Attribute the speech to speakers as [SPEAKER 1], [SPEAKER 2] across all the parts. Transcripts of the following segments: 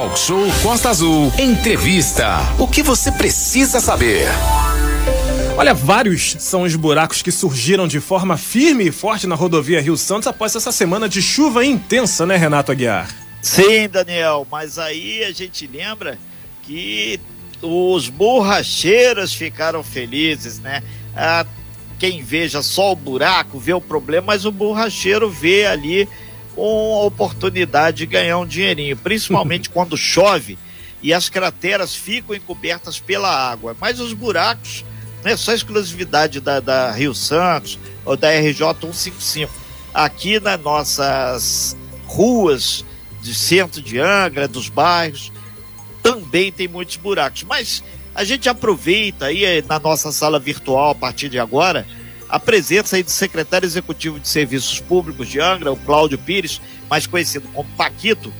[SPEAKER 1] Talk Show Costa Azul. Entrevista. O que você precisa saber?
[SPEAKER 2] Olha, vários são os buracos que surgiram de forma firme e forte na rodovia Rio Santos após essa semana de chuva intensa, né, Renato Aguiar?
[SPEAKER 3] Sim, Daniel, mas aí a gente lembra que os borracheiros ficaram felizes, né? Ah, quem veja só o buraco vê o problema, mas o borracheiro vê ali uma oportunidade de ganhar um dinheirinho, principalmente quando chove e as crateras ficam encobertas pela água. Mas os buracos não é só exclusividade da, da Rio Santos ou da RJ 155. Aqui nas nossas ruas de centro de Angra, dos bairros, também tem muitos buracos. Mas a gente aproveita aí eh, na nossa sala virtual a partir de agora a presença aí do secretário executivo de Serviços Públicos de Angra, o Cláudio Pires, mais conhecido como Paquito,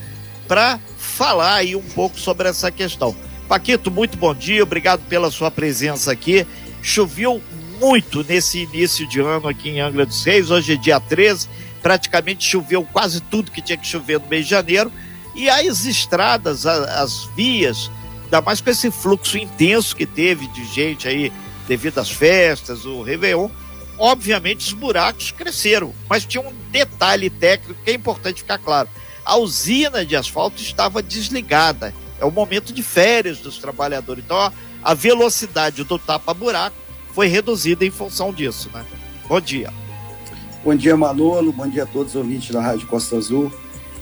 [SPEAKER 3] para falar aí um pouco sobre essa questão. Paquito, muito bom dia, obrigado pela sua presença aqui. Choveu muito nesse início de ano aqui em Angra dos Reis, hoje é dia 13, praticamente choveu quase tudo que tinha que chover no mês de janeiro, e as estradas, as vias, ainda mais com esse fluxo intenso que teve de gente aí devido às festas, o Réveillon, obviamente os buracos cresceram, mas tinha um detalhe técnico que é importante ficar claro. A usina de asfalto estava desligada. É o momento de férias dos trabalhadores. Então, a velocidade do tapa-buraco foi reduzida em função disso, né? Bom dia.
[SPEAKER 4] Bom dia, Manolo. Bom dia a todos os ouvintes da Rádio Costa Azul.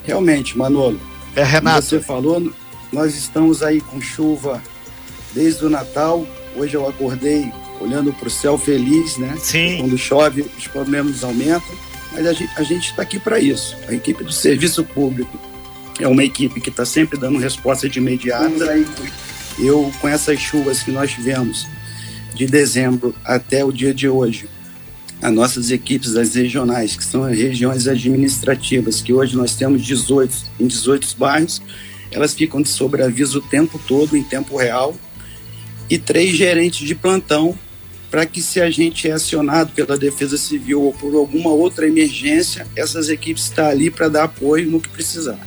[SPEAKER 4] Realmente, Manolo,
[SPEAKER 3] é, Renato.
[SPEAKER 4] como você falou, nós estamos aí com chuva desde o Natal. Hoje eu acordei olhando para o céu feliz, né?
[SPEAKER 3] Sim.
[SPEAKER 4] Quando chove, os problemas aumentam. Mas a gente está aqui para isso. A equipe do Serviço Público é uma equipe que está sempre dando resposta de imediata. Eu, com essas chuvas que nós tivemos de dezembro até o dia de hoje, as nossas equipes das regionais, que são as regiões administrativas, que hoje nós temos 18 em 18 bairros, elas ficam de sobreaviso o tempo todo, em tempo real, e três gerentes de plantão para que se a gente é acionado pela Defesa Civil ou por alguma outra emergência, essas equipes estão tá ali para dar apoio no que precisar.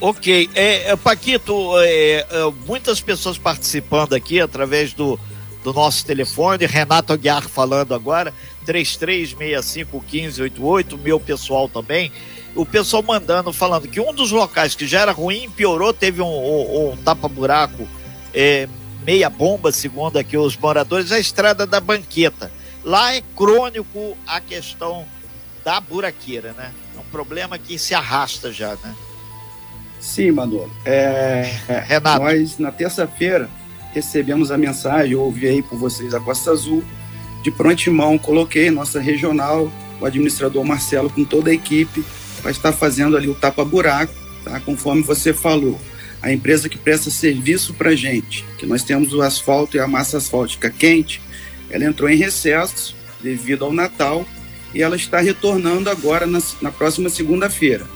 [SPEAKER 3] Ok, é, é Paquito, é, é, muitas pessoas participando aqui através do, do nosso telefone, Renato Aguiar falando agora, 33651588, meu pessoal também, o pessoal mandando, falando que um dos locais que já era ruim piorou, teve um, um, um tapa-buraco é, meia bomba, segundo aqui os moradores, a estrada da Banqueta. Lá é crônico a questão da buraqueira, né? É um problema que se arrasta já, né?
[SPEAKER 4] Sim, Manolo. É, Renato. Nós, na terça-feira, recebemos a mensagem, eu ouvi aí por vocês a Costa Azul, de prontimão, coloquei nossa regional, o administrador Marcelo, com toda a equipe, para estar fazendo ali o tapa-buraco, tá? conforme você falou a empresa que presta serviço para gente, que nós temos o asfalto e a massa asfáltica quente, ela entrou em recesso devido ao Natal e ela está retornando agora na, na próxima segunda-feira.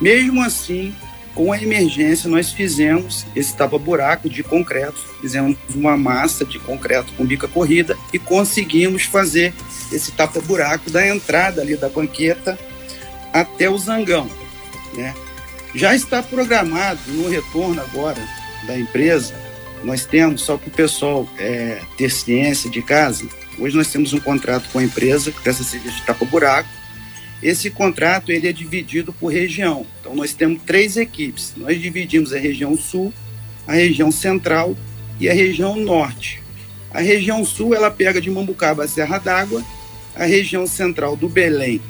[SPEAKER 4] Mesmo assim, com a emergência, nós fizemos esse tapa-buraco de concreto, fizemos uma massa de concreto com bica corrida e conseguimos fazer esse tapa-buraco da entrada ali da banqueta até o zangão, né? Já está programado no retorno agora da empresa, nós temos, só para o pessoal é, ter ciência de casa, hoje nós temos um contrato com a empresa que presta serviço de tapa-buraco. Esse contrato ele é dividido por região. Então nós temos três equipes. Nós dividimos a região sul, a região central e a região norte. A região sul ela pega de Mambucaba a Serra d'Água, a região central do Belém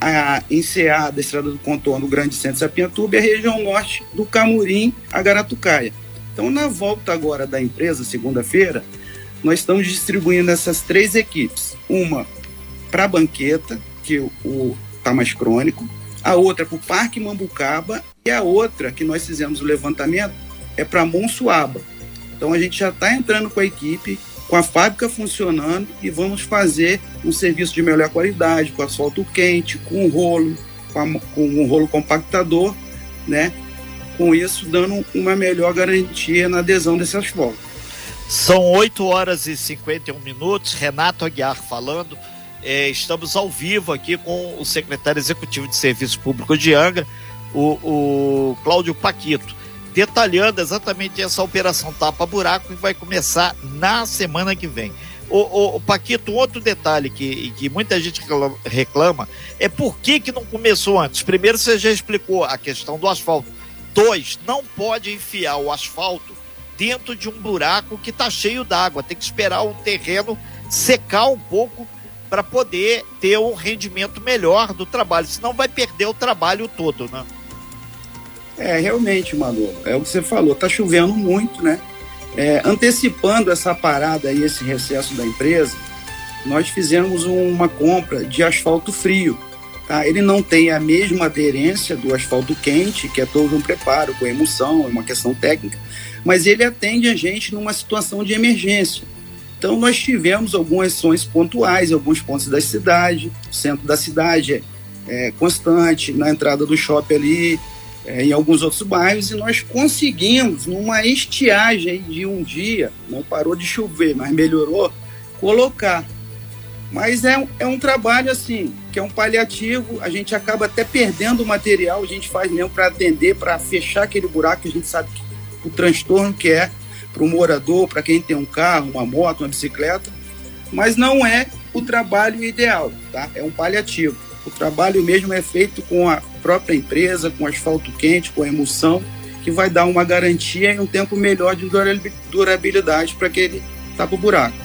[SPEAKER 4] a Enseada, a Estrada do Contorno, Grande Centro Sapiantuba e a região norte do Camurim a Garatucaia. Então, na volta agora da empresa, segunda-feira, nós estamos distribuindo essas três equipes. Uma para a banqueta, que o está mais crônico, a outra para o Parque Mambucaba e a outra que nós fizemos o levantamento é para Monsuaba. Então a gente já está entrando com a equipe com a fábrica funcionando e vamos fazer um serviço de melhor qualidade, com asfalto quente, com rolo, com, a, com um rolo compactador, né? Com isso, dando uma melhor garantia na adesão desse asfalto.
[SPEAKER 3] São 8 horas e 51 minutos. Renato Aguiar falando. É, estamos ao vivo aqui com o secretário executivo de Serviço Público de Angra, o, o Cláudio Paquito. Detalhando exatamente essa operação tapa-buraco que vai começar na semana que vem. O, o, Paquito, outro detalhe que, que muita gente reclama é por que, que não começou antes. Primeiro, você já explicou a questão do asfalto. Dois, não pode enfiar o asfalto dentro de um buraco que está cheio d'água. Tem que esperar o terreno secar um pouco para poder ter um rendimento melhor do trabalho. Senão vai perder o trabalho todo, né?
[SPEAKER 4] É, realmente, Manu, é o que você falou, tá chovendo muito, né? É, antecipando essa parada aí, esse recesso da empresa, nós fizemos uma compra de asfalto frio. Tá? Ele não tem a mesma aderência do asfalto quente, que é todo um preparo com emulsão, é uma questão técnica, mas ele atende a gente numa situação de emergência. Então nós tivemos algumas ações pontuais em alguns pontos da cidade, o centro da cidade é, é constante, na entrada do shopping ali, é, em alguns outros bairros, e nós conseguimos, numa estiagem de um dia, não parou de chover, mas melhorou, colocar. Mas é, é um trabalho assim, que é um paliativo, a gente acaba até perdendo o material, a gente faz mesmo para atender, para fechar aquele buraco que a gente sabe que, o transtorno que é para o morador, para quem tem um carro, uma moto, uma bicicleta, mas não é o trabalho ideal, tá? É um paliativo. O trabalho mesmo é feito com a própria empresa, com asfalto quente, com emulsão, que vai dar uma garantia e um tempo melhor de durabilidade para aquele tapa-buraco.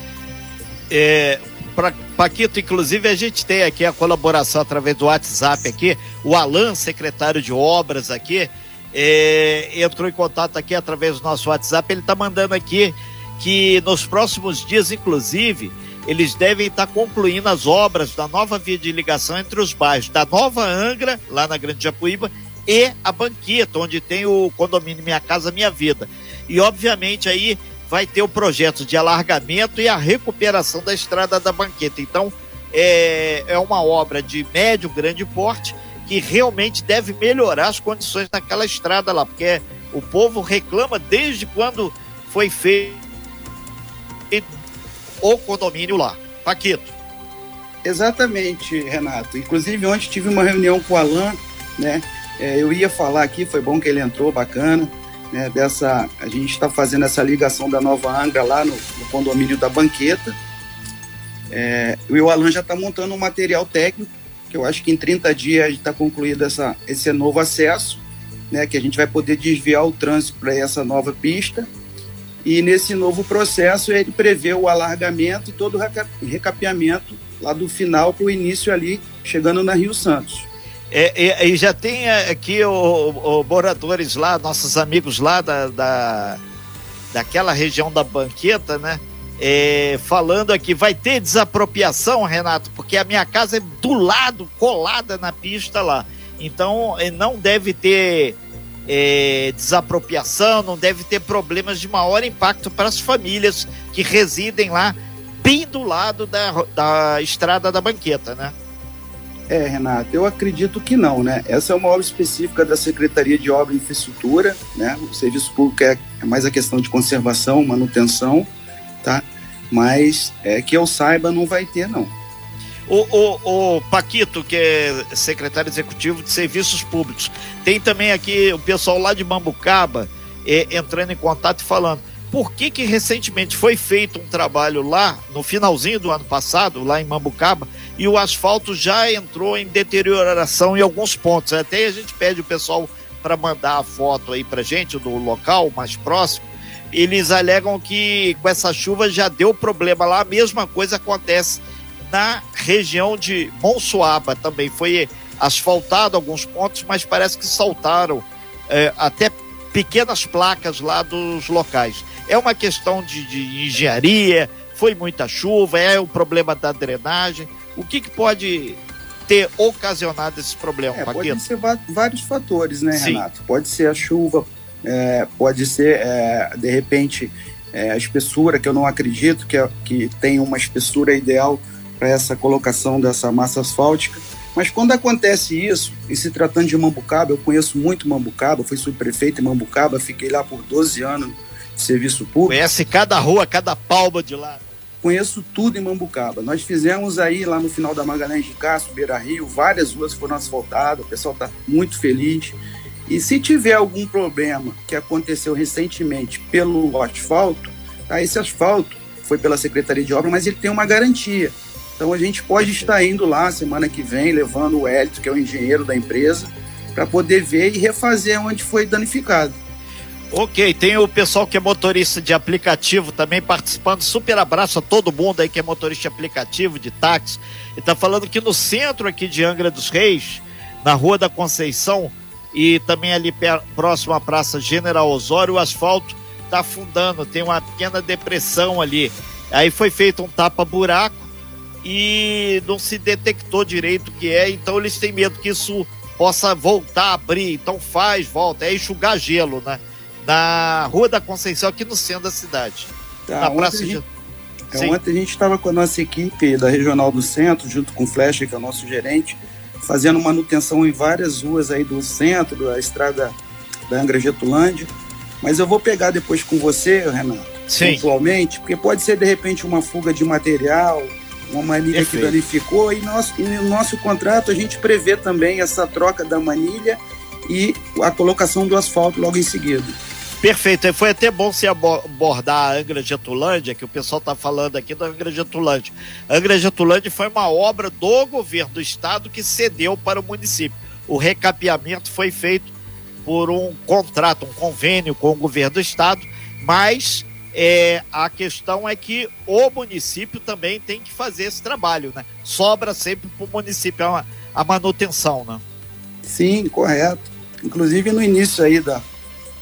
[SPEAKER 3] É, pra, Paquito, inclusive a gente tem aqui a colaboração através do WhatsApp aqui, o Alan, secretário de obras aqui, é, entrou em contato aqui através do nosso WhatsApp, ele está mandando aqui que nos próximos dias, inclusive, eles devem estar concluindo as obras da nova via de ligação entre os bairros da Nova Angra, lá na Grande Japuíba, e a Banqueta, onde tem o condomínio Minha Casa Minha Vida. E, obviamente, aí vai ter o projeto de alargamento e a recuperação da estrada da Banqueta. Então, é, é uma obra de médio, grande porte que realmente deve melhorar as condições daquela estrada lá, porque o povo reclama desde quando foi feito o condomínio lá. Paquito.
[SPEAKER 4] Exatamente, Renato. Inclusive, ontem tive uma reunião com o Alan, né? É, eu ia falar aqui, foi bom que ele entrou, bacana. Né, dessa, a gente está fazendo essa ligação da Nova Angra lá no, no condomínio da Banqueta. É, e o Alan já está montando um material técnico, que eu acho que em 30 dias está concluído essa, esse novo acesso, né, que a gente vai poder desviar o trânsito para essa nova pista e nesse novo processo ele prevê o alargamento e todo o recapeamento lá do final para o início ali, chegando na Rio Santos.
[SPEAKER 3] É, e, já tem é, aqui os moradores lá, nossos amigos lá da, da, daquela região da banqueta, né? É, falando aqui, vai ter desapropriação, Renato, porque a minha casa é do lado, colada na pista lá. Então é, não deve ter é, desapropriação, não deve ter problemas de maior impacto para as famílias que residem lá, bem do lado da, da estrada da banqueta, né?
[SPEAKER 4] É, Renato, eu acredito que não, né? Essa é uma obra específica da Secretaria de Obra e Infraestrutura, né? O serviço público é, é mais a questão de conservação, manutenção, tá? Mas é, que eu saiba, não vai ter, não.
[SPEAKER 3] O, o, o, Paquito, que é secretário executivo de Serviços Públicos, tem também aqui o pessoal lá de Mambucaba é, entrando em contato e falando por que que recentemente foi feito um trabalho lá, no finalzinho do ano passado, lá em Mambucaba, e o asfalto já entrou em deterioração em alguns pontos. Até a gente pede o pessoal para mandar a foto aí para gente do local mais próximo. Eles alegam que com essa chuva já deu problema lá, a mesma coisa acontece na região de Monsuaba também foi asfaltado alguns pontos, mas parece que saltaram é, até pequenas placas lá dos locais. É uma questão de, de engenharia, foi muita chuva, é o problema da drenagem. O que, que pode ter ocasionado esse problema,
[SPEAKER 4] é, Pode ser vários fatores, né, Sim. Renato? Pode ser a chuva, é, pode ser, é, de repente, é, a espessura, que eu não acredito que, é, que tem uma espessura ideal para essa colocação dessa massa asfáltica. Mas quando acontece isso, e se tratando de Mambucaba, eu conheço muito Mambucaba, fui subprefeito em Mambucaba, fiquei lá por 12 anos de serviço público.
[SPEAKER 3] Conhece cada rua, cada palma de lá.
[SPEAKER 4] Conheço tudo em Mambucaba. Nós fizemos aí, lá no final da Magalhães de Castro, Beira Rio, várias ruas foram asfaltadas, o pessoal está muito feliz. E se tiver algum problema que aconteceu recentemente pelo asfalto, tá? esse asfalto foi pela Secretaria de Obra, mas ele tem uma garantia. Então a gente pode estar indo lá semana que vem, levando o Hélito, que é o engenheiro da empresa, para poder ver e refazer onde foi danificado.
[SPEAKER 3] Ok, tem o pessoal que é motorista de aplicativo também participando. Super abraço a todo mundo aí que é motorista de aplicativo, de táxi. E tá falando que no centro aqui de Angra dos Reis, na Rua da Conceição e também ali próximo à Praça General Osório, o asfalto tá afundando, tem uma pequena depressão ali. Aí foi feito um tapa-buraco e não se detectou direito o que é, então eles têm medo que isso possa voltar a abrir. Então faz, volta, é enxugar gelo, né? na Rua da Conceição, aqui no centro da cidade.
[SPEAKER 4] Tá, na Praça gente, é, ontem a gente estava com a nossa equipe da Regional do Centro, junto com o Flecha, que é o nosso gerente, fazendo manutenção em várias ruas aí do centro, da estrada da Angra Getulândia. Mas eu vou pegar depois com você, Renato, Sim. pontualmente, porque pode ser de repente uma fuga de material, uma manilha Perfeito. que danificou, e, nosso, e no nosso contrato a gente prevê também essa troca da manilha e a colocação do asfalto logo em seguida.
[SPEAKER 3] Perfeito, foi até bom você abordar a Angra Getulândia, que o pessoal está falando aqui da Angra Getulândia. A Angra Getulândia foi uma obra do governo do estado que cedeu para o município. O recapeamento foi feito por um contrato, um convênio com o governo do estado, mas é, a questão é que o município também tem que fazer esse trabalho, né? Sobra sempre para o município a, a manutenção, né?
[SPEAKER 4] Sim, correto. Inclusive no início aí da,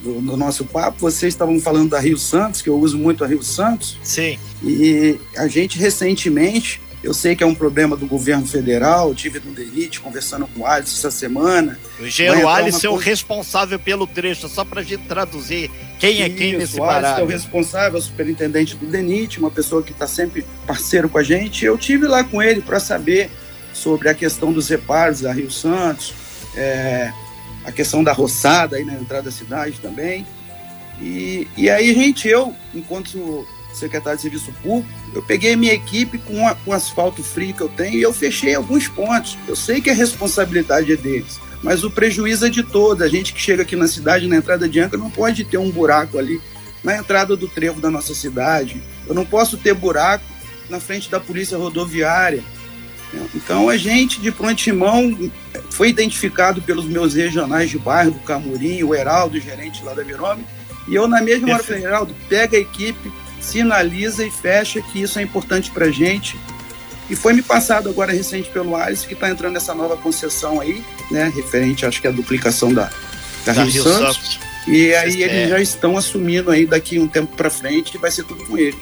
[SPEAKER 4] do, do, nosso papo, vocês estavam falando da Rio Santos, que eu uso muito a Rio Santos.
[SPEAKER 3] Sim.
[SPEAKER 4] E a gente recentemente, eu sei que é um problema do governo federal, tive no DENIT conversando com o Alisson essa semana.
[SPEAKER 3] O engenheiro Alisson é o responsável pelo trecho, só para a gente traduzir quem é quem nesse
[SPEAKER 4] o
[SPEAKER 3] parado.
[SPEAKER 4] é o responsável, é o superintendente do DENIT, uma pessoa que está sempre parceiro com a gente. Eu tive lá com ele para saber sobre a questão dos reparos da Rio Santos, é, a questão da roçada aí na entrada da cidade também. E, e aí, gente, eu, enquanto secretário de Serviço Público, eu peguei minha equipe com, a, com o asfalto frio que eu tenho e eu fechei alguns pontos. Eu sei que a responsabilidade é deles, mas o prejuízo é de todos. A gente que chega aqui na cidade, na entrada de Anca, não pode ter um buraco ali na entrada do trevo da nossa cidade. Eu não posso ter buraco na frente da polícia rodoviária. Então, a gente de prontimão foi identificado pelos meus regionais de bairro, do Camurim, o Heraldo, o gerente lá da Virome, e eu, na mesma hora, falei: Heraldo, pega a equipe, sinaliza e fecha que isso é importante para a gente. E foi me passado agora recente pelo Alice que está entrando nessa nova concessão aí, né, referente, acho que à duplicação da, da, da Rio, Rio Santos. Santos. E aí eles já estão assumindo aí daqui um tempo para frente que vai ser tudo com eles.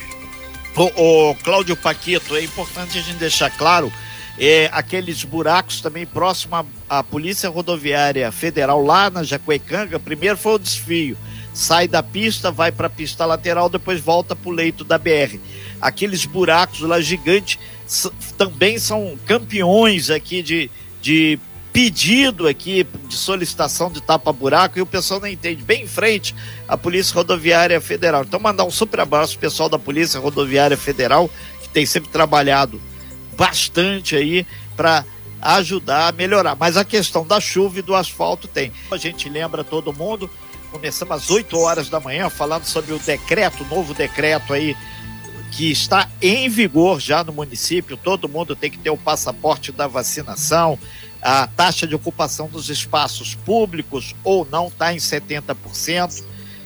[SPEAKER 3] O, o Cláudio Paquito, é importante a gente deixar claro é, aqueles buracos também próximo à, à, Polícia Rodoviária Federal, lá na Jacuecanga. Primeiro foi o desfio, sai da pista, vai para a pista lateral, depois volta para o leito da BR. Aqueles buracos lá gigantes também são campeões aqui de, de pedido aqui de solicitação de tapa-buraco e o pessoal não entende. Bem em frente à Polícia Rodoviária Federal. Então, mandar um super abraço pro pessoal da Polícia Rodoviária Federal, que tem sempre trabalhado bastante aí para ajudar a melhorar. Mas a questão da chuva e do asfalto tem. A gente lembra todo mundo, começamos às 8 horas da manhã falando sobre o decreto, novo decreto aí que está em vigor já no município. Todo mundo tem que ter o passaporte da vacinação. A taxa de ocupação dos espaços públicos ou não está em 70%.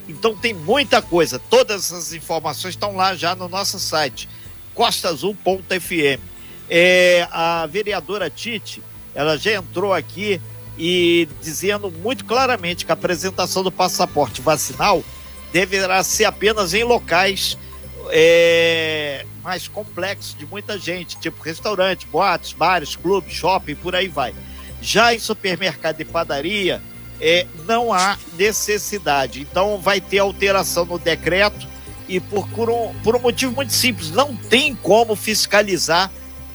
[SPEAKER 3] Então tem muita coisa. Todas essas informações estão lá já no nosso site costaazul.fm é, a vereadora Tite, ela já entrou aqui e dizendo muito claramente que a apresentação do passaporte vacinal deverá ser apenas em locais é, mais complexos de muita gente, tipo restaurante, boates, bares, clubes, shopping, por aí vai. Já em supermercado e padaria, é, não há necessidade. Então vai ter alteração no decreto e por, por, um, por um motivo muito simples, não tem como fiscalizar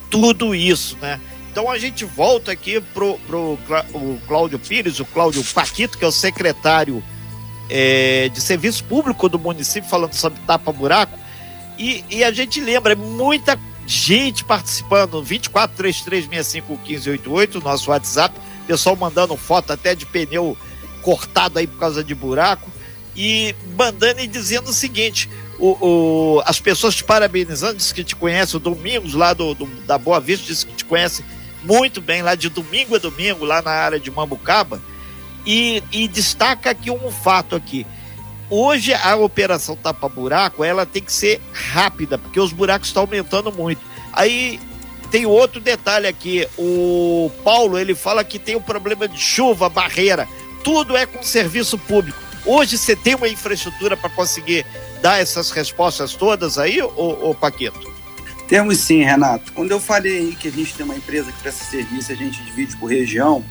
[SPEAKER 3] tudo isso, né? Então a gente volta aqui pro, pro o Cláudio Pires, o Cláudio Paquito, que é o secretário é, de Serviço Público do município, falando sobre tapa-buraco. E, e, a gente lembra, muita gente participando, 2433651588, nosso WhatsApp, pessoal mandando foto até de pneu cortado aí por causa de buraco, e mandando e dizendo o seguinte: o, o, as pessoas te parabenizando, diz que te conhecem, o Domingos lá do, do, da Boa Vista, diz que te conhece muito bem, lá de domingo a domingo, lá na área de Mambucaba, e, e destaca aqui um fato aqui. Hoje a operação tapa-buraco, ela tem que ser rápida, porque os buracos estão aumentando muito. Aí tem outro detalhe aqui, o Paulo, ele fala que tem um problema de chuva, barreira, tudo é com serviço público. Hoje você tem uma infraestrutura para conseguir dar essas respostas todas aí, ô, ô Paquito?
[SPEAKER 4] Temos sim, Renato. Quando eu falei que a gente tem uma empresa que presta serviço, a gente divide por região,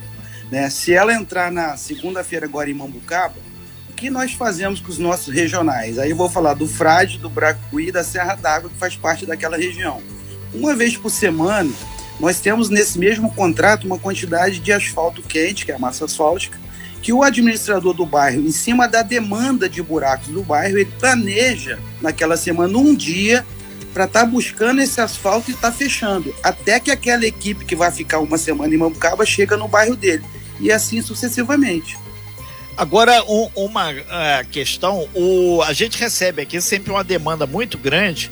[SPEAKER 4] né? Se ela entrar na segunda-feira agora em Mambucaba, o que nós fazemos com os nossos regionais? Aí eu vou falar do Frade, do Bracuí da Serra d'Água, que faz parte daquela região. Uma vez por semana, nós temos nesse mesmo contrato uma quantidade de asfalto quente, que é a massa asfáltica, que o administrador do bairro, em cima da demanda de buracos do bairro, ele planeja naquela semana um dia para estar tá buscando esse asfalto e estar tá fechando, até que aquela equipe que vai ficar uma semana em Mambucaba chega no bairro dele, e assim sucessivamente.
[SPEAKER 3] Agora, um, uma uh, questão, o, a gente recebe aqui sempre uma demanda muito grande,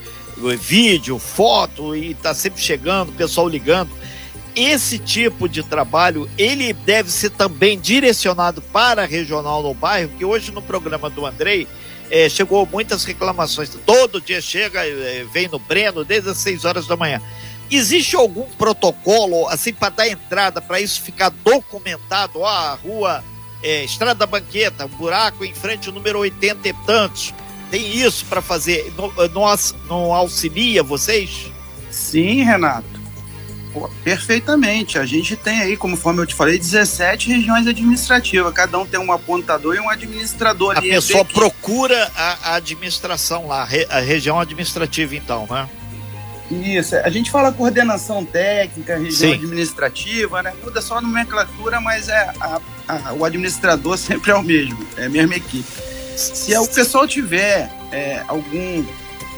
[SPEAKER 3] vídeo, foto, e está sempre chegando, o pessoal ligando. Esse tipo de trabalho ele deve ser também direcionado para a regional no bairro, que hoje no programa do Andrei é, chegou muitas reclamações. Todo dia chega, é, vem no Breno, desde as 6 horas da manhã. Existe algum protocolo, assim, para dar entrada, para isso ficar documentado? Ó, a rua é, Estrada da Banqueta, buraco em frente número 80 e tantos. Tem isso para fazer? Não, não, não auxilia vocês?
[SPEAKER 4] Sim, Renato. Pô, perfeitamente. A gente tem aí, conforme eu te falei, 17 regiões administrativas. Cada um tem um apontador e um administrador.
[SPEAKER 3] A pessoa procura a, administração lá, a região administrativa, então, né?
[SPEAKER 4] Isso. A gente fala coordenação técnica, região Sim. administrativa, né? Tudo é só nomenclatura, mas é a, a, o administrador sempre é o mesmo, é a mesma equipe. Se o pessoal tiver é, algum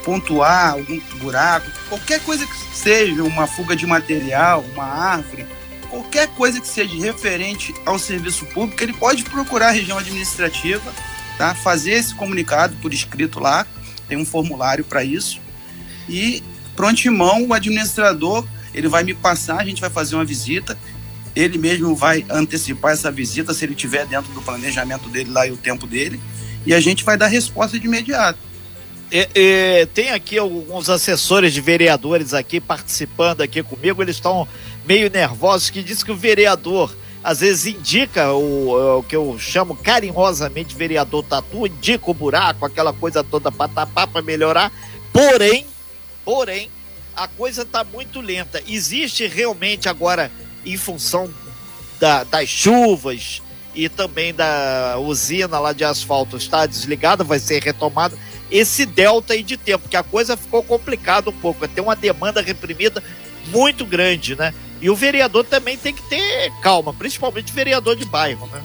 [SPEAKER 4] pontuar algum buraco, qualquer coisa que seja, uma fuga de material, uma árvore, qualquer coisa que seja referente ao serviço público, ele pode procurar a região administrativa, tá? fazer esse comunicado por escrito lá, tem um formulário para isso, e prontimão o administrador ele vai me passar, a gente vai fazer uma visita, ele mesmo vai antecipar essa visita, se ele tiver dentro do planejamento dele lá e o tempo dele, e a gente vai dar resposta de imediato.
[SPEAKER 3] É, é, tem aqui alguns assessores de vereadores aqui participando aqui comigo, eles estão meio nervosos, que diz que o vereador às vezes indica o, o que eu chamo carinhosamente vereador tatu, indica o buraco, aquela coisa toda para tapar, para melhorar, porém, porém, a coisa está muito lenta. Existe realmente agora, em função da, das chuvas e também da usina lá de asfalto está desligada, vai ser retomada esse delta aí de tempo, que a coisa ficou complicada um pouco, tem uma demanda reprimida muito grande, né? E o vereador também tem que ter calma, principalmente vereador de bairro, né?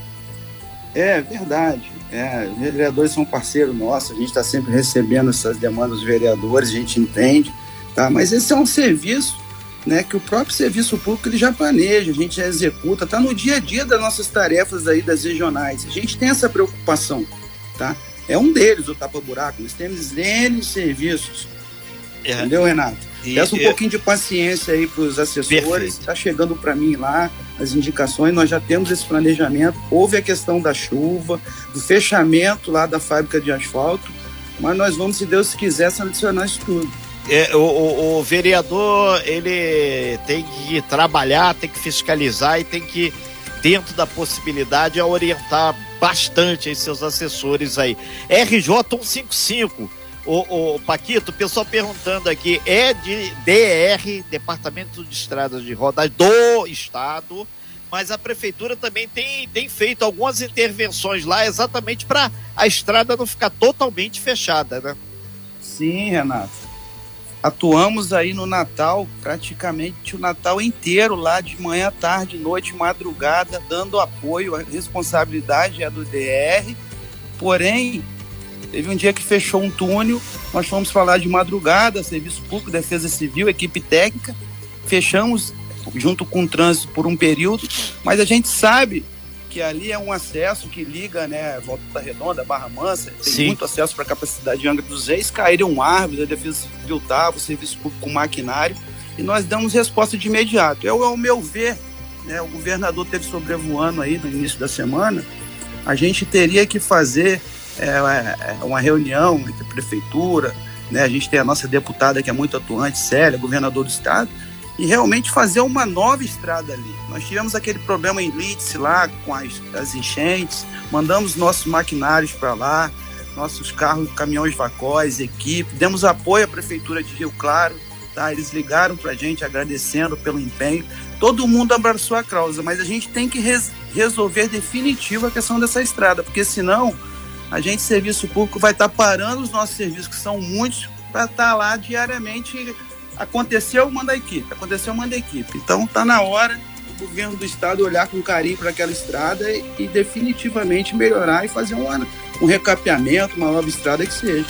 [SPEAKER 4] É verdade. É, os vereadores são parceiro nosso, a gente está sempre recebendo essas demandas dos vereadores, a gente entende, tá? Mas esse é um serviço né, que o próprio serviço público ele já planeja, a gente já executa, está no dia a dia das nossas tarefas aí das regionais. A gente tem essa preocupação, tá? É um deles, o tapa-buraco. Nós temos N serviços. É. Entendeu, Renato? E, Peço um eu... pouquinho de paciência aí para os assessores. Está chegando para mim lá as indicações. Nós já temos esse planejamento. Houve a questão da chuva, do fechamento lá da fábrica de asfalto. Mas nós vamos, se Deus quiser, selecionar isso tudo.
[SPEAKER 3] É, o, o, o, vereador ele tem que trabalhar, tem que fiscalizar e tem que, dentro da possibilidade, orientar bastante aí seus assessores aí. RJ 155. O, o Paquito, o pessoal perguntando aqui, é de DR, Departamento de Estradas de Rodas do Estado, mas a prefeitura também tem, tem feito algumas intervenções lá exatamente para a estrada não ficar totalmente fechada, né?
[SPEAKER 4] Sim, Renato atuamos aí no Natal, praticamente o Natal inteiro, lá de manhã, tarde, noite, madrugada, dando apoio. A responsabilidade é do DR. Porém, teve um dia que fechou um túnel, nós fomos falar de madrugada, Serviço Público, Defesa Civil, equipe técnica, fechamos junto com o trânsito por um período, mas a gente sabe que ali é um acesso que liga, né, Volta Redonda, Barra Mansa, tem Sim. muito acesso para a capacidade de Angra dos Reis, caíram árvores, a Defesa Civil estava, o Serviço Público com maquinário, e nós damos resposta de imediato. Eu, ao meu ver, né, o governador teve sobrevoando aí no início da semana, a gente teria que fazer é, é, uma reunião entre a prefeitura, né, a gente tem a nossa deputada que é muito atuante, Célia, governador do estado, e realmente fazer uma nova estrada ali. Nós tivemos aquele problema em Leeds lá com as, as enchentes, mandamos nossos maquinários para lá, nossos carros, caminhões vacóis, equipe, demos apoio à prefeitura de Rio Claro, tá? Eles ligaram para a gente agradecendo pelo empenho. Todo mundo abraçou a causa, mas a gente tem que res resolver definitivo a questão dessa estrada, porque senão a gente, serviço público, vai estar tá parando os nossos serviços, que são muitos, para estar tá lá diariamente Aconteceu, manda a equipe. Aconteceu, manda a equipe. Então tá na hora do governo do estado olhar com carinho para aquela estrada e, e, definitivamente melhorar e fazer um, um recapeamento, uma nova estrada que seja.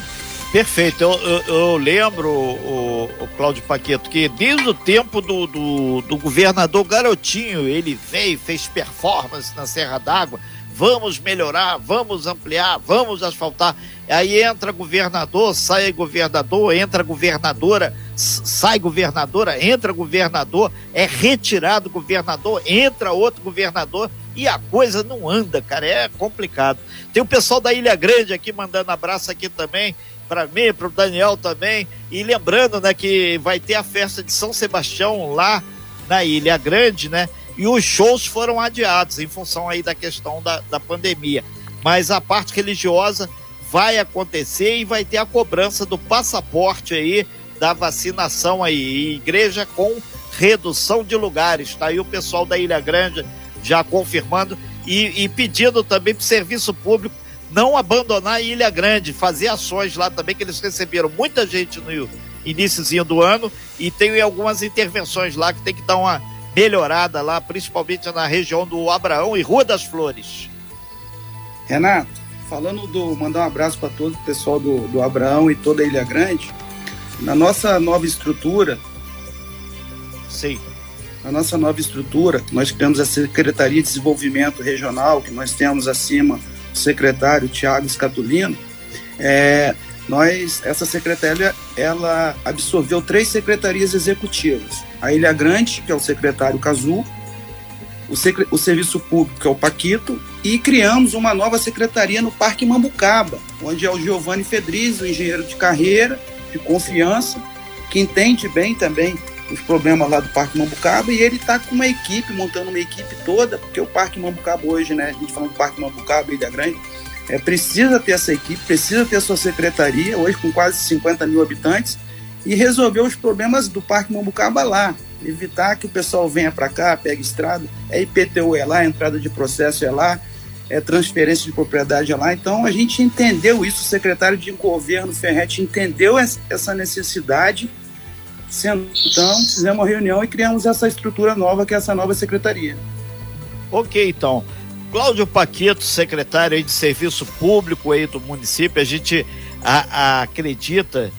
[SPEAKER 3] Perfeito. Eu, eu, eu lembro, o, o Cláudio Paqueto, que desde o tempo do, do, do governador Garotinho, ele veio, fez performance na Serra d'Água vamos melhorar, vamos ampliar, vamos asfaltar. Aí entra governador, sai governador, entra governadora, sai governadora, entra governador, é retirado governador, entra outro governador e a coisa não anda, cara, é complicado. Tem o pessoal da Ilha Grande aqui mandando abraço aqui também para mim, para o Daniel também. E lembrando, né, que vai ter a festa de São Sebastião lá na Ilha Grande, né? E os shows foram adiados em função aí da questão da, da pandemia. Mas a parte religiosa vai acontecer e vai ter a cobrança do passaporte aí da vacinação aí. igreja com redução de lugares. Tá aí o pessoal da Ilha Grande já confirmando e, e pedindo também para o serviço público não abandonar a Ilha Grande, fazer ações lá também, que eles receberam muita gente no iníciozinho do ano e tem algumas intervenções lá que tem que dar uma melhorada lá, principalmente na região do Abraão e Rua das Flores.
[SPEAKER 4] Renato, falando do. mandar um abraço para todo o pessoal do, do Abraão e toda a Ilha Grande. Na nossa nova estrutura.
[SPEAKER 3] Sim.
[SPEAKER 4] Na nossa nova estrutura, nós criamos a Secretaria de Desenvolvimento Regional, que nós temos acima o secretário Tiago Scatulino. É, nós, essa secretaria, ela absorveu três secretarias executivas. A Ilha Grande, que é o secretário Cazu, o, secre, o Serviço Público, que é o Paquito, e criamos uma nova secretaria no Parque Mambucaba, onde é o Giovanni Fedriz, o engenheiro de carreira, de confiança, que entende bem também os problemas lá do Parque Mambucaba, e ele está com uma equipe, montando uma equipe toda, porque o Parque Mambucaba hoje, né, a gente falando do Parque Mambucaba, Ilha Grande, é, precisa ter essa equipe, precisa ter a sua secretaria, hoje com quase 50 mil habitantes, e resolver os problemas do Parque Mambucaba lá. Evitar que o pessoal venha para cá, pegue estrada, é IPTU é lá, entrada de processo é lá, é transferência de propriedade é lá. Então a gente entendeu isso, o secretário de governo Ferretti entendeu essa necessidade. Então, fizemos uma reunião e criamos essa estrutura nova, que é essa nova secretaria.
[SPEAKER 3] Ok, então. Cláudio Paqueto, secretário de Serviço Público aí do município, a gente a, a acredita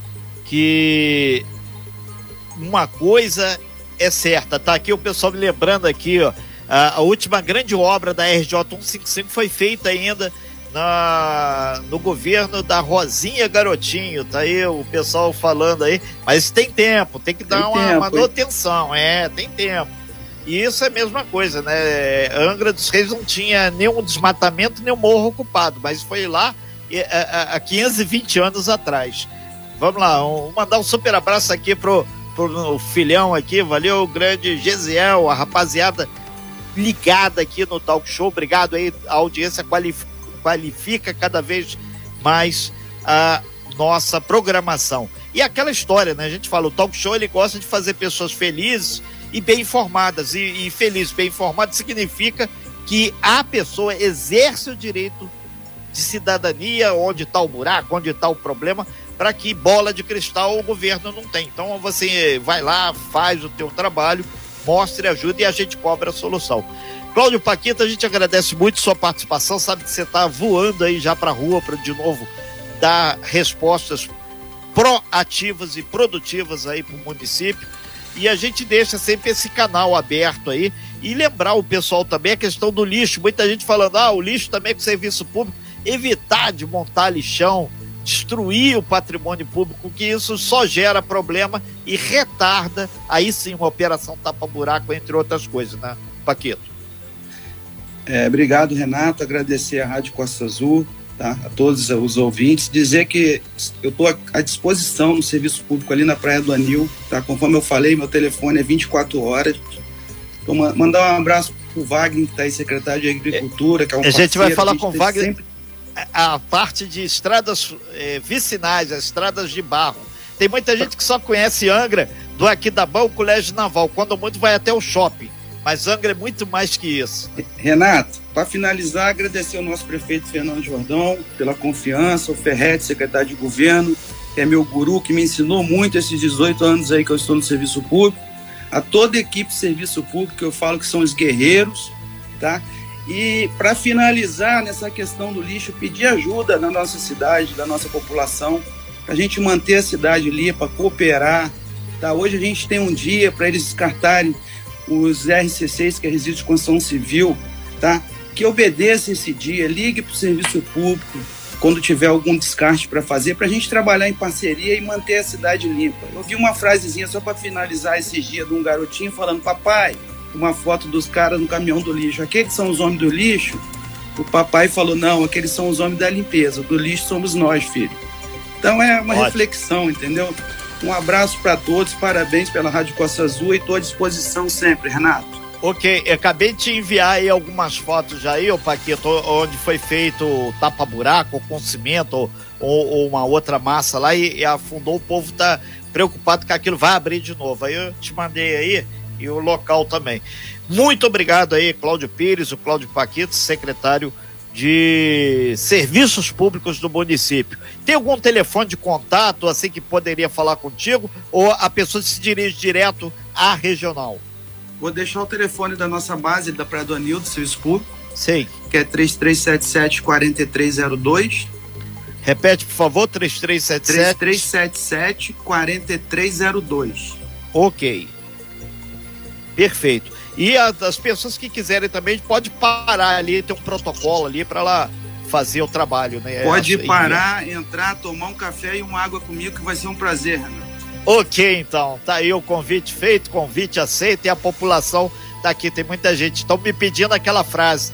[SPEAKER 3] que uma coisa é certa, tá aqui o pessoal me lembrando aqui, ó, a, a última grande obra da RJ 155 foi feita ainda na, no governo da Rosinha Garotinho, tá aí o pessoal falando aí, mas tem tempo, tem que dar tem uma tempo, manutenção, é, tem tempo. E isso é a mesma coisa, né? Angra dos Reis não tinha nenhum desmatamento, nenhum morro ocupado, mas foi lá há 520 anos atrás. Vamos lá, um, mandar um super abraço aqui pro, pro filhão aqui, valeu, grande Gesiel, a rapaziada ligada aqui no Talk Show, obrigado aí, a audiência qualifica, qualifica cada vez mais a nossa programação. E aquela história, né? A gente fala, o Talk Show ele gosta de fazer pessoas felizes, e bem informadas. E, e feliz, bem informado significa que a pessoa exerce o direito de cidadania, onde está o buraco, onde está o problema, para que bola de cristal o governo não tem. Então você vai lá, faz o teu trabalho, mostre, ajude e a gente cobra a solução. Cláudio Paquita, a gente agradece muito sua participação, sabe que você está voando aí já para a rua para de novo dar respostas proativas e produtivas aí para o município e a gente deixa sempre esse canal aberto aí. E lembrar o pessoal também a questão do lixo. Muita gente falando, ah, o lixo também é com serviço público. Evitar de montar lixão, destruir o patrimônio público, que isso só gera problema e retarda, aí sim, uma operação tapa-buraco, entre outras coisas, né, Paquito?
[SPEAKER 4] É, obrigado, Renato. Agradecer a Rádio Costa Azul, tá? a todos os ouvintes. Dizer que eu estou à disposição no serviço público ali na Praia do Anil. Tá? Conforme eu falei, meu telefone é 24 horas. Então, mandar um abraço pro Wagner, que está aí, secretário de Agricultura, que é um
[SPEAKER 3] A gente vai falar com o Wagner sempre... a parte de estradas eh, vicinais, as estradas de barro. Tem muita gente que só conhece Angra do aqui da Bão Colégio Naval, quando muito vai até o shopping. Mas Angra é muito mais que isso.
[SPEAKER 4] Renato, para finalizar, agradecer ao nosso prefeito Fernando Jordão pela confiança, o Ferretti, secretário de governo, que é meu guru, que me ensinou muito esses 18 anos aí que eu estou no serviço público a toda a equipe de serviço público, que eu falo que são os guerreiros, tá? E para finalizar nessa questão do lixo, pedir ajuda na nossa cidade, da nossa população, para a gente manter a cidade limpa, cooperar. Tá? Hoje a gente tem um dia para eles descartarem os RCCs, que é resíduos de construção civil, tá? que obedeça esse dia, ligue para o serviço público, quando tiver algum descarte para fazer, para a gente trabalhar em parceria e manter a cidade limpa. Eu vi uma frasezinha só para finalizar esses dias de um garotinho falando: Papai, uma foto dos caras no caminhão do lixo. Aqueles são os homens do lixo? O papai falou: Não, aqueles são os homens da limpeza. Do lixo somos nós, filho. Então é uma Ótimo. reflexão, entendeu? Um abraço para todos, parabéns pela Rádio Costa Azul e estou à disposição sempre, Renato.
[SPEAKER 3] Ok, eu acabei de te enviar aí algumas fotos aí, ô Paquito, onde foi feito tapa-buraco, com cimento ou, ou, uma outra massa lá e, e, afundou. O povo tá preocupado que aquilo vai abrir de novo. Aí eu te mandei aí e o local também. Muito obrigado aí, Cláudio Pires, o Cláudio Paquito, secretário de Serviços Públicos do município. Tem algum telefone de contato assim que poderia falar contigo ou a pessoa se dirige direto à regional?
[SPEAKER 4] Vou deixar o telefone da nossa base da Praia do Anil, do Serviço Público.
[SPEAKER 3] Sei.
[SPEAKER 4] Que é 3377-4302.
[SPEAKER 3] Repete, por favor, 3377.
[SPEAKER 4] 3377-4302.
[SPEAKER 3] Ok. Perfeito. E as pessoas que quiserem também, pode parar ali, tem um protocolo ali para lá fazer o trabalho, né?
[SPEAKER 4] Pode parar, entrar, tomar um café e uma água comigo, que vai ser um prazer, Renato.
[SPEAKER 3] Ok, então, tá aí o convite feito, convite aceito e a população tá aqui. Tem muita gente. Estão me pedindo aquela frase.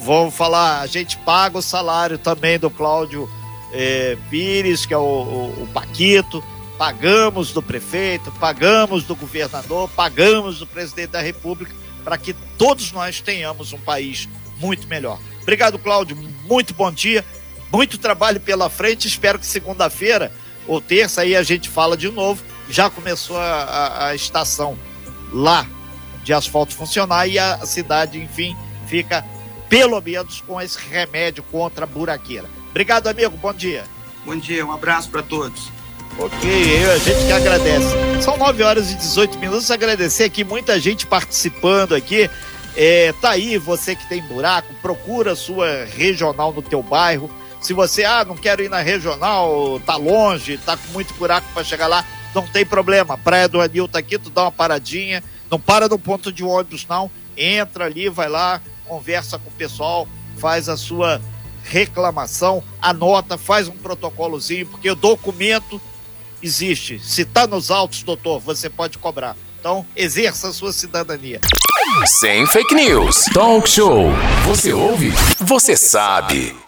[SPEAKER 3] Vou falar, a gente paga o salário também do Cláudio eh, Pires, que é o, o, o Paquito, pagamos do prefeito, pagamos do governador, pagamos do presidente da República, para que todos nós tenhamos um país muito melhor. Obrigado, Cláudio. Muito bom dia, muito trabalho pela frente. Espero que segunda-feira ou terça, aí a gente fala de novo. Já começou a, a, a estação lá de asfalto funcionar e a cidade, enfim, fica pelo menos com esse remédio contra a buraqueira. Obrigado, amigo. Bom dia.
[SPEAKER 4] Bom dia, um abraço para todos.
[SPEAKER 3] Ok, a gente que agradece. São 9 horas e 18 minutos. Agradecer aqui, muita gente participando aqui. É, tá aí, você que tem buraco, procura a sua regional no teu bairro se você, ah, não quero ir na regional, tá longe, tá com muito buraco para chegar lá, não tem problema. Praia do Anil tá aqui, tu dá uma paradinha, não para no ponto de ônibus, não. Entra ali, vai lá, conversa com o pessoal, faz a sua reclamação, anota, faz um protocolozinho, porque o documento existe. Se tá nos autos, doutor, você pode cobrar. Então, exerça a sua cidadania.
[SPEAKER 1] Sem fake news. Talk show. Você ouve? Você sabe.